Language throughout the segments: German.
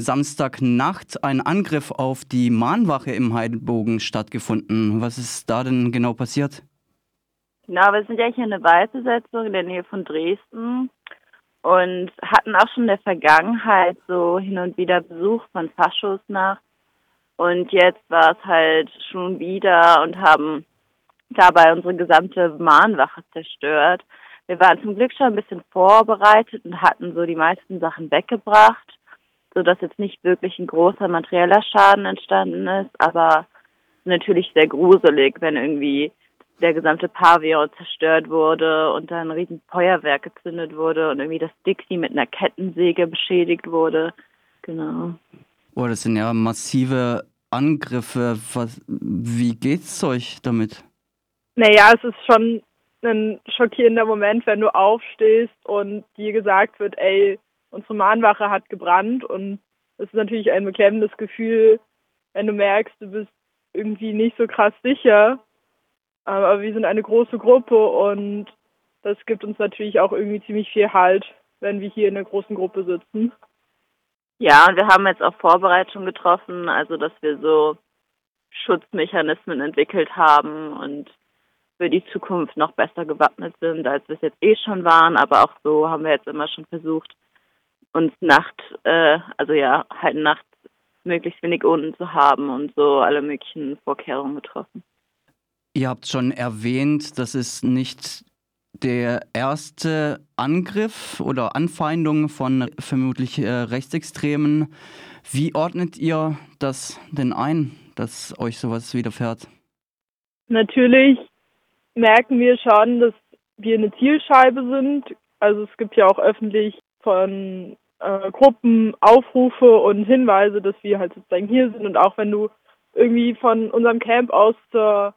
Samstagnacht ein Angriff auf die Mahnwache im Heidelbogen stattgefunden. Was ist da denn genau passiert? Genau, wir sind ja hier eine Waldbesetzung in der Nähe von Dresden und hatten auch schon in der Vergangenheit so hin und wieder Besuch von Faschos nach. Und jetzt war es halt schon wieder und haben dabei unsere gesamte Mahnwache zerstört. Wir waren zum Glück schon ein bisschen vorbereitet und hatten so die meisten Sachen weggebracht, so dass jetzt nicht wirklich ein großer materieller Schaden entstanden ist, aber natürlich sehr gruselig, wenn irgendwie der gesamte Pavillon zerstört wurde und dann ein riesen Feuerwerk gezündet wurde und irgendwie das Dixie mit einer Kettensäge beschädigt wurde. Genau. Oh, das sind ja massive Angriffe. Was, wie geht's euch damit? Naja, es ist schon ein schockierender Moment, wenn du aufstehst und dir gesagt wird, ey, unsere Mahnwache hat gebrannt und es ist natürlich ein beklemmendes Gefühl, wenn du merkst, du bist irgendwie nicht so krass sicher. Aber wir sind eine große Gruppe und das gibt uns natürlich auch irgendwie ziemlich viel Halt, wenn wir hier in einer großen Gruppe sitzen. Ja, und wir haben jetzt auch Vorbereitungen getroffen, also dass wir so Schutzmechanismen entwickelt haben und für die Zukunft noch besser gewappnet sind, als wir es jetzt eh schon waren. Aber auch so haben wir jetzt immer schon versucht, uns Nacht, äh, also ja, halt nachts möglichst wenig unten zu haben und so alle möglichen Vorkehrungen getroffen. Ihr habt schon erwähnt, das ist nicht der erste Angriff oder Anfeindung von vermutlich äh, Rechtsextremen. Wie ordnet ihr das denn ein, dass euch sowas widerfährt? Natürlich merken wir schon, dass wir eine Zielscheibe sind. Also es gibt ja auch öffentlich von äh, Gruppen Aufrufe und Hinweise, dass wir halt sozusagen hier sind. Und auch wenn du irgendwie von unserem Camp aus zur,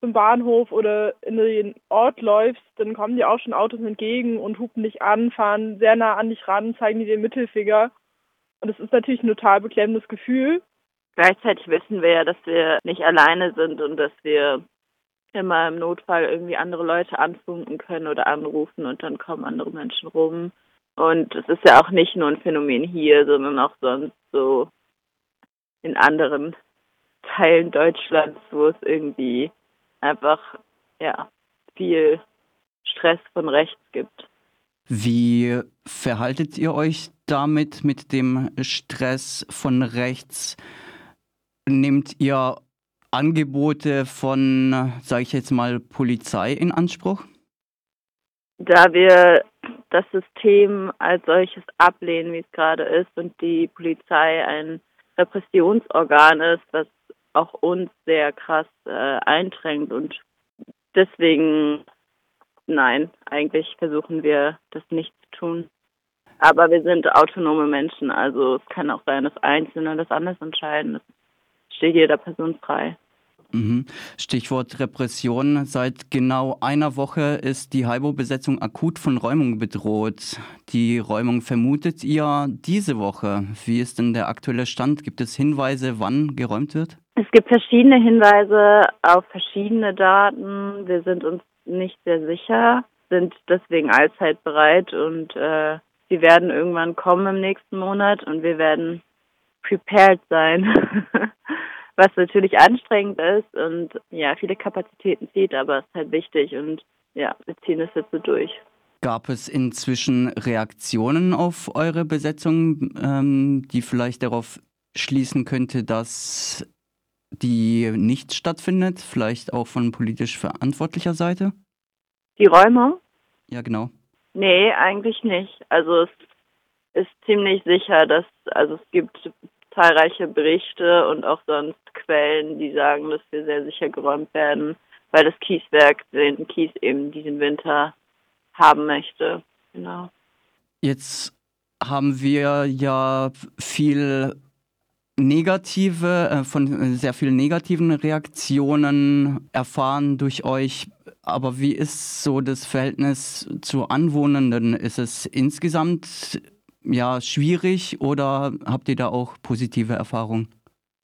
zum Bahnhof oder in den Ort läufst, dann kommen dir auch schon Autos entgegen und hupen dich an, fahren sehr nah an dich ran, zeigen dir den Mittelfinger. Und es ist natürlich ein total beklemmendes Gefühl. Gleichzeitig wissen wir ja, dass wir nicht alleine sind und dass wir immer im Notfall irgendwie andere Leute anfunken können oder anrufen und dann kommen andere Menschen rum. Und es ist ja auch nicht nur ein Phänomen hier, sondern auch sonst so in anderen Teilen Deutschlands, wo es irgendwie einfach ja viel Stress von rechts gibt. Wie verhaltet ihr euch damit mit dem Stress von rechts? Nehmt ihr Angebote von, sage ich jetzt mal, Polizei in Anspruch? Da wir das System als solches ablehnen, wie es gerade ist, und die Polizei ein Repressionsorgan ist, was auch uns sehr krass äh, eindrängt und deswegen nein, eigentlich versuchen wir das nicht zu tun. Aber wir sind autonome Menschen, also es kann auch sein, dass Einzelne das anders entscheiden. Das steht jeder Person frei. Mhm. Stichwort Repression. Seit genau einer Woche ist die Haibo-Besetzung akut von Räumung bedroht. Die Räumung vermutet ihr diese Woche. Wie ist denn der aktuelle Stand? Gibt es Hinweise, wann geräumt wird? Es gibt verschiedene Hinweise auf verschiedene Daten. Wir sind uns nicht sehr sicher, sind deswegen allzeit bereit und äh, sie werden irgendwann kommen im nächsten Monat und wir werden prepared sein. was natürlich anstrengend ist und ja, viele Kapazitäten zieht, aber es ist halt wichtig und ja, wir ziehen es jetzt so durch. Gab es inzwischen Reaktionen auf eure Besetzung, ähm, die vielleicht darauf schließen könnte, dass die nicht stattfindet, vielleicht auch von politisch verantwortlicher Seite? Die Räume? Ja, genau. Nee, eigentlich nicht. Also es ist ziemlich sicher, dass, also es gibt zahlreiche Berichte und auch sonst Quellen, die sagen, dass wir sehr sicher geräumt werden, weil das Kieswerk den Kies eben diesen Winter haben möchte. Genau. Jetzt haben wir ja viel negative, äh, von sehr vielen negativen Reaktionen erfahren durch euch. Aber wie ist so das Verhältnis zu Anwohnenden? Ist es insgesamt ja schwierig oder habt ihr da auch positive Erfahrungen?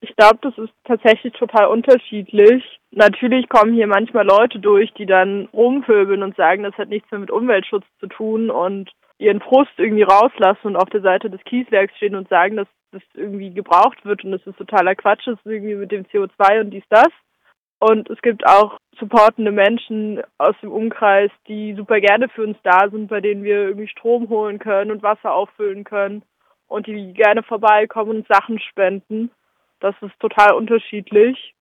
Ich glaube, das ist tatsächlich total unterschiedlich. Natürlich kommen hier manchmal Leute durch, die dann rumpöbeln und sagen, das hat nichts mehr mit Umweltschutz zu tun und ihren Frust irgendwie rauslassen und auf der Seite des Kieswerks stehen und sagen, dass das irgendwie gebraucht wird und dass es totaler Quatsch ist irgendwie mit dem CO2 und dies, das. Und es gibt auch supportende Menschen aus dem Umkreis, die super gerne für uns da sind, bei denen wir irgendwie Strom holen können und Wasser auffüllen können und die gerne vorbeikommen und Sachen spenden. Das ist total unterschiedlich.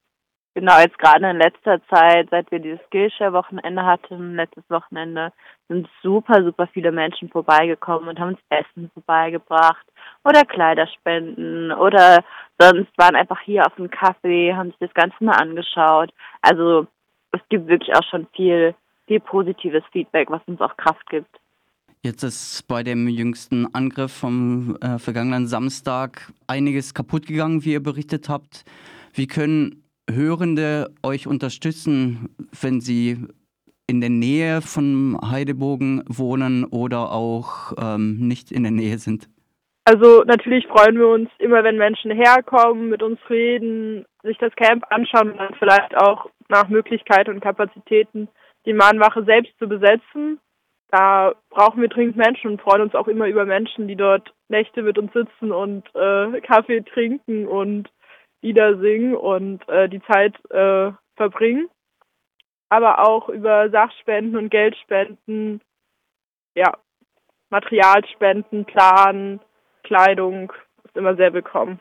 Genau, jetzt gerade in letzter Zeit, seit wir dieses Skillshare-Wochenende hatten, letztes Wochenende, sind super, super viele Menschen vorbeigekommen und haben uns Essen vorbeigebracht oder Kleiderspenden oder sonst waren einfach hier auf dem Kaffee, haben sich das Ganze mal angeschaut. Also es gibt wirklich auch schon viel, viel positives Feedback, was uns auch Kraft gibt. Jetzt ist bei dem jüngsten Angriff vom äh, vergangenen Samstag einiges kaputt gegangen, wie ihr berichtet habt. Wie können Hörende euch unterstützen, wenn sie in der Nähe von Heidebogen wohnen oder auch ähm, nicht in der Nähe sind? Also natürlich freuen wir uns immer, wenn Menschen herkommen, mit uns reden, sich das Camp anschauen und dann vielleicht auch nach Möglichkeit und Kapazitäten die Mahnwache selbst zu besetzen. Da brauchen wir dringend Menschen und freuen uns auch immer über Menschen, die dort Nächte mit uns sitzen und äh, Kaffee trinken und Lieder singen und äh, die Zeit äh, verbringen. Aber auch über Sachspenden und Geldspenden, ja, Materialspenden, Plan, Kleidung ist immer sehr willkommen.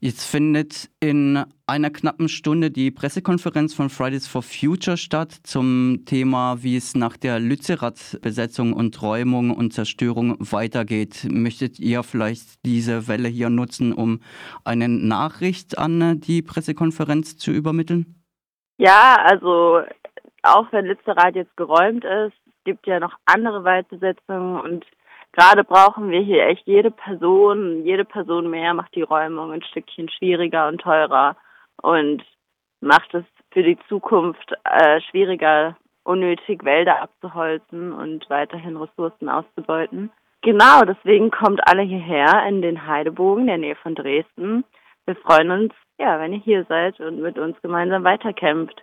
Jetzt findet in einer knappen Stunde die Pressekonferenz von Fridays for Future statt zum Thema, wie es nach der Lützerath-Besetzung und Räumung und Zerstörung weitergeht. Möchtet ihr vielleicht diese Welle hier nutzen, um eine Nachricht an die Pressekonferenz zu übermitteln? Ja, also auch wenn Lützerath jetzt geräumt ist, gibt ja noch andere Waldbesetzungen und gerade brauchen wir hier echt jede Person, jede Person mehr macht die Räumung ein Stückchen schwieriger und teurer und macht es für die Zukunft äh, schwieriger, unnötig Wälder abzuholzen und weiterhin Ressourcen auszubeuten. Genau, deswegen kommt alle hierher in den Heidebogen, der Nähe von Dresden. Wir freuen uns, ja, wenn ihr hier seid und mit uns gemeinsam weiterkämpft.